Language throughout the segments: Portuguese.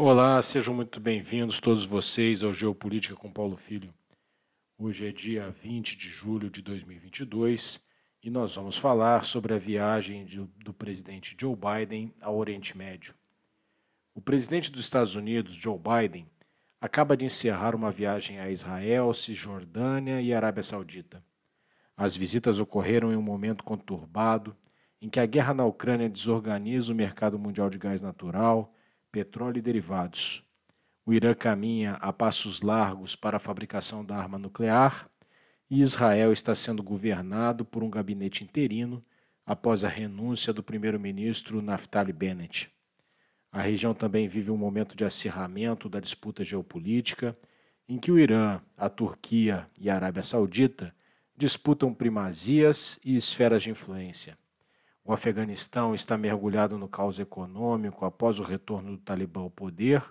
Olá, sejam muito bem-vindos todos vocês ao Geopolítica com Paulo Filho. Hoje é dia 20 de julho de 2022 e nós vamos falar sobre a viagem de, do presidente Joe Biden ao Oriente Médio. O presidente dos Estados Unidos, Joe Biden, acaba de encerrar uma viagem a Israel, Cisjordânia e Arábia Saudita. As visitas ocorreram em um momento conturbado em que a guerra na Ucrânia desorganiza o mercado mundial de gás natural petróleo e derivados. O Irã caminha a passos largos para a fabricação da arma nuclear e Israel está sendo governado por um gabinete interino após a renúncia do primeiro-ministro Naftali Bennett. A região também vive um momento de acirramento da disputa geopolítica, em que o Irã, a Turquia e a Arábia Saudita disputam primazias e esferas de influência. O Afeganistão está mergulhado no caos econômico após o retorno do Talibã ao poder,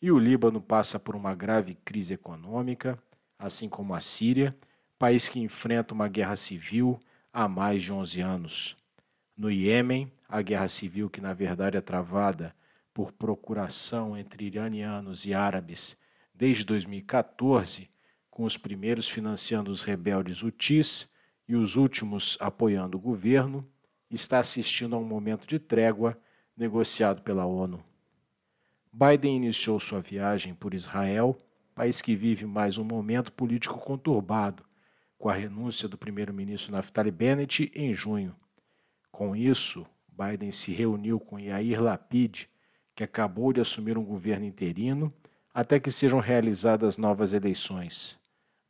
e o Líbano passa por uma grave crise econômica, assim como a Síria, país que enfrenta uma guerra civil há mais de 11 anos. No Iêmen, a guerra civil, que na verdade é travada por procuração entre iranianos e árabes desde 2014, com os primeiros financiando os rebeldes Houthis e os últimos apoiando o governo, está assistindo a um momento de trégua negociado pela ONU. Biden iniciou sua viagem por Israel, país que vive mais um momento político conturbado, com a renúncia do primeiro-ministro Naftali Bennett em junho. Com isso, Biden se reuniu com Yair Lapid, que acabou de assumir um governo interino, até que sejam realizadas novas eleições.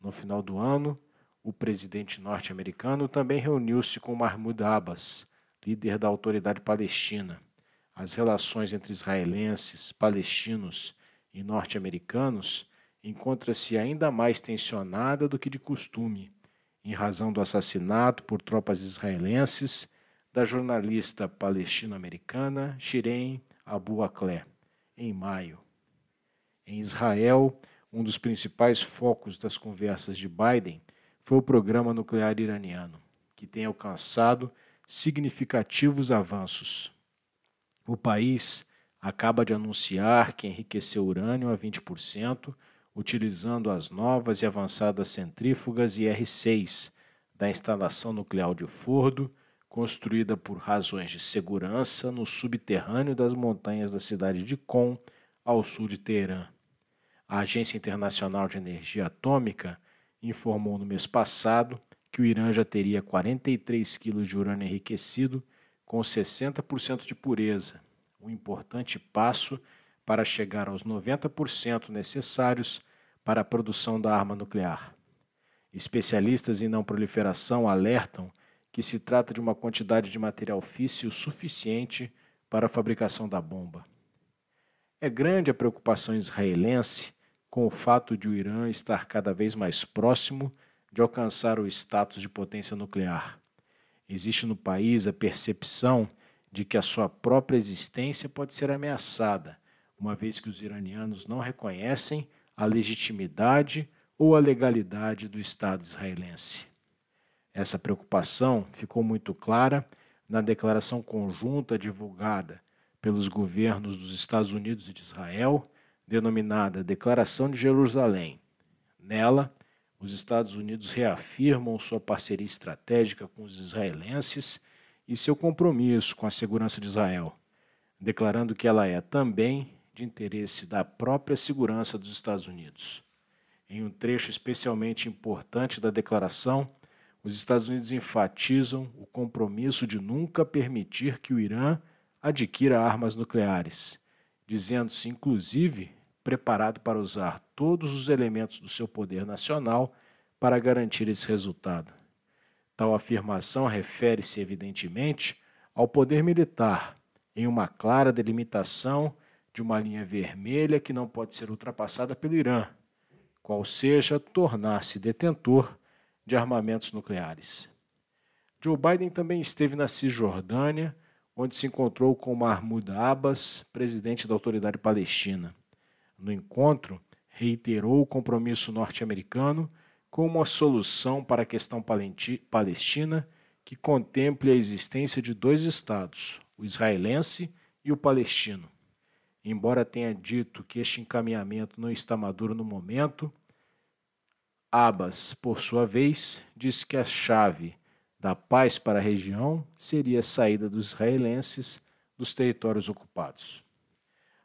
No final do ano, o presidente norte-americano também reuniu-se com Mahmoud Abbas, líder da autoridade palestina. As relações entre israelenses, palestinos e norte-americanos encontra-se ainda mais tensionada do que de costume, em razão do assassinato por tropas israelenses da jornalista palestino-americana Shireen Abu Akleh, em maio. Em Israel, um dos principais focos das conversas de Biden foi o programa nuclear iraniano, que tem alcançado significativos avanços. O país acaba de anunciar que enriqueceu urânio a 20%, utilizando as novas e avançadas centrífugas IR-6 da instalação nuclear de Fordo, construída por razões de segurança no subterrâneo das montanhas da cidade de Qom, ao sul de Teherã. A Agência Internacional de Energia Atômica informou no mês passado que o Irã já teria 43 quilos de urânio enriquecido com 60% de pureza, um importante passo para chegar aos 90% necessários para a produção da arma nuclear. Especialistas em não proliferação alertam que se trata de uma quantidade de material físsil suficiente para a fabricação da bomba. É grande a preocupação israelense com o fato de o Irã estar cada vez mais próximo de alcançar o status de potência nuclear. Existe no país a percepção de que a sua própria existência pode ser ameaçada, uma vez que os iranianos não reconhecem a legitimidade ou a legalidade do Estado israelense. Essa preocupação ficou muito clara na declaração conjunta divulgada pelos governos dos Estados Unidos e de Israel, denominada Declaração de Jerusalém. Nela, os Estados Unidos reafirmam sua parceria estratégica com os israelenses e seu compromisso com a segurança de Israel, declarando que ela é também de interesse da própria segurança dos Estados Unidos. Em um trecho especialmente importante da declaração, os Estados Unidos enfatizam o compromisso de nunca permitir que o Irã adquira armas nucleares, dizendo-se inclusive preparado para usar todos os elementos do seu poder nacional para garantir esse resultado. Tal afirmação refere-se, evidentemente, ao poder militar, em uma clara delimitação de uma linha vermelha que não pode ser ultrapassada pelo Irã, qual seja tornar-se detentor de armamentos nucleares. Joe Biden também esteve na Cisjordânia, onde se encontrou com Mahmoud Abbas, presidente da Autoridade Palestina. No encontro, reiterou o compromisso norte-americano com uma solução para a questão palestina que contemple a existência de dois estados, o israelense e o palestino. embora tenha dito que este encaminhamento não está maduro no momento, Abbas, por sua vez, disse que a chave da paz para a região seria a saída dos israelenses dos territórios ocupados.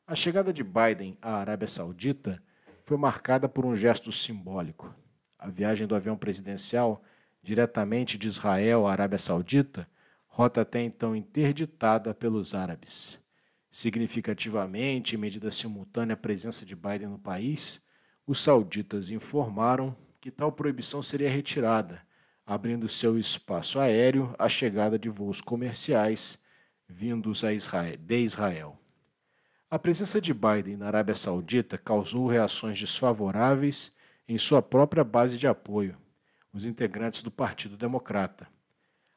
A chegada de Biden à Arábia Saudita foi marcada por um gesto simbólico. A viagem do avião presidencial diretamente de Israel à Arábia Saudita, rota até então interditada pelos árabes. Significativamente, em medida simultânea à presença de Biden no país, os sauditas informaram que tal proibição seria retirada, abrindo seu espaço aéreo à chegada de voos comerciais vindos a Israel, de Israel. A presença de Biden na Arábia Saudita causou reações desfavoráveis em sua própria base de apoio, os integrantes do Partido Democrata.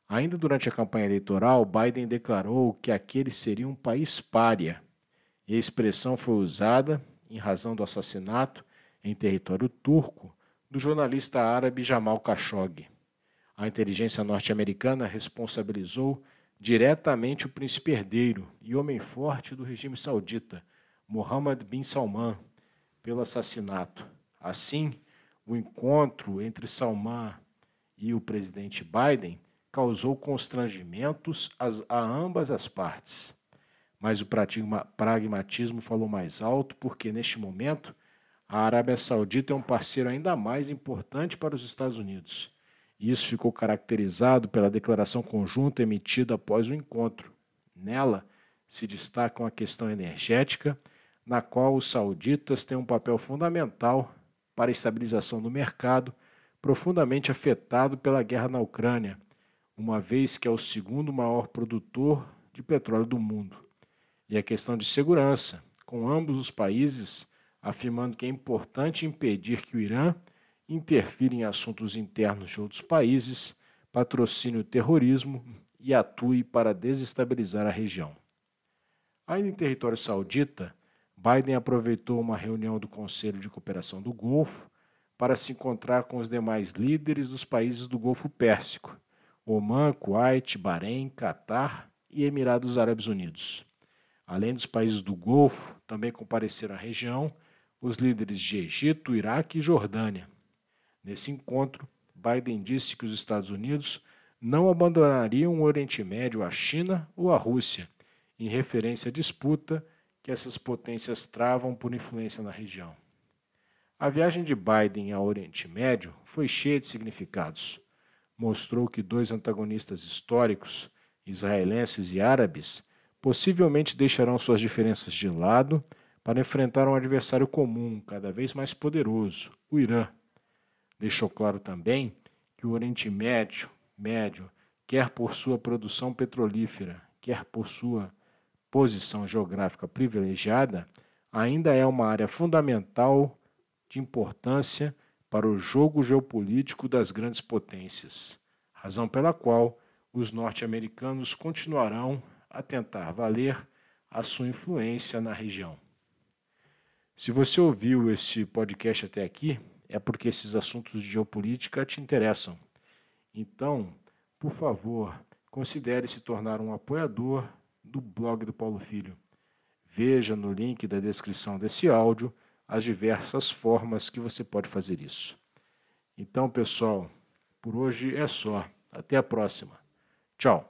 Ainda durante a campanha eleitoral, Biden declarou que aquele seria um país pária, e a expressão foi usada em razão do assassinato em território turco do jornalista árabe Jamal Khashoggi. A inteligência norte-americana responsabilizou diretamente o príncipe herdeiro e homem forte do regime saudita, Mohammed bin Salman, pelo assassinato. Assim, o encontro entre Salman e o presidente Biden causou constrangimentos a ambas as partes. Mas o pragmatismo falou mais alto porque, neste momento, a Arábia Saudita é um parceiro ainda mais importante para os Estados Unidos. Isso ficou caracterizado pela declaração conjunta emitida após o encontro. Nela se destacam a questão energética, na qual os sauditas têm um papel fundamental para a estabilização do mercado, profundamente afetado pela guerra na Ucrânia, uma vez que é o segundo maior produtor de petróleo do mundo. E a questão de segurança, com ambos os países afirmando que é importante impedir que o Irã interfira em assuntos internos de outros países, patrocine o terrorismo e atue para desestabilizar a região. Ainda em território saudita, Biden aproveitou uma reunião do Conselho de Cooperação do Golfo para se encontrar com os demais líderes dos países do Golfo Pérsico, Omã, Kuwait, Bahrein, Catar e Emirados Árabes Unidos. Além dos países do Golfo, também compareceram à região os líderes de Egito, Iraque e Jordânia. Nesse encontro, Biden disse que os Estados Unidos não abandonariam o Oriente Médio à China ou à Rússia, em referência à disputa que essas potências travam por influência na região. A viagem de Biden ao Oriente Médio foi cheia de significados. Mostrou que dois antagonistas históricos, israelenses e árabes, possivelmente deixarão suas diferenças de lado para enfrentar um adversário comum, cada vez mais poderoso, o Irã. Deixou claro também que o Oriente Médio, Médio, quer por sua produção petrolífera, quer por sua posição geográfica privilegiada, ainda é uma área fundamental de importância para o jogo geopolítico das grandes potências, razão pela qual os norte-americanos continuarão a tentar valer a sua influência na região. Se você ouviu esse podcast até aqui, é porque esses assuntos de geopolítica te interessam. Então, por favor, considere se tornar um apoiador do blog do Paulo Filho. Veja no link da descrição desse áudio as diversas formas que você pode fazer isso. Então, pessoal, por hoje é só. Até a próxima. Tchau.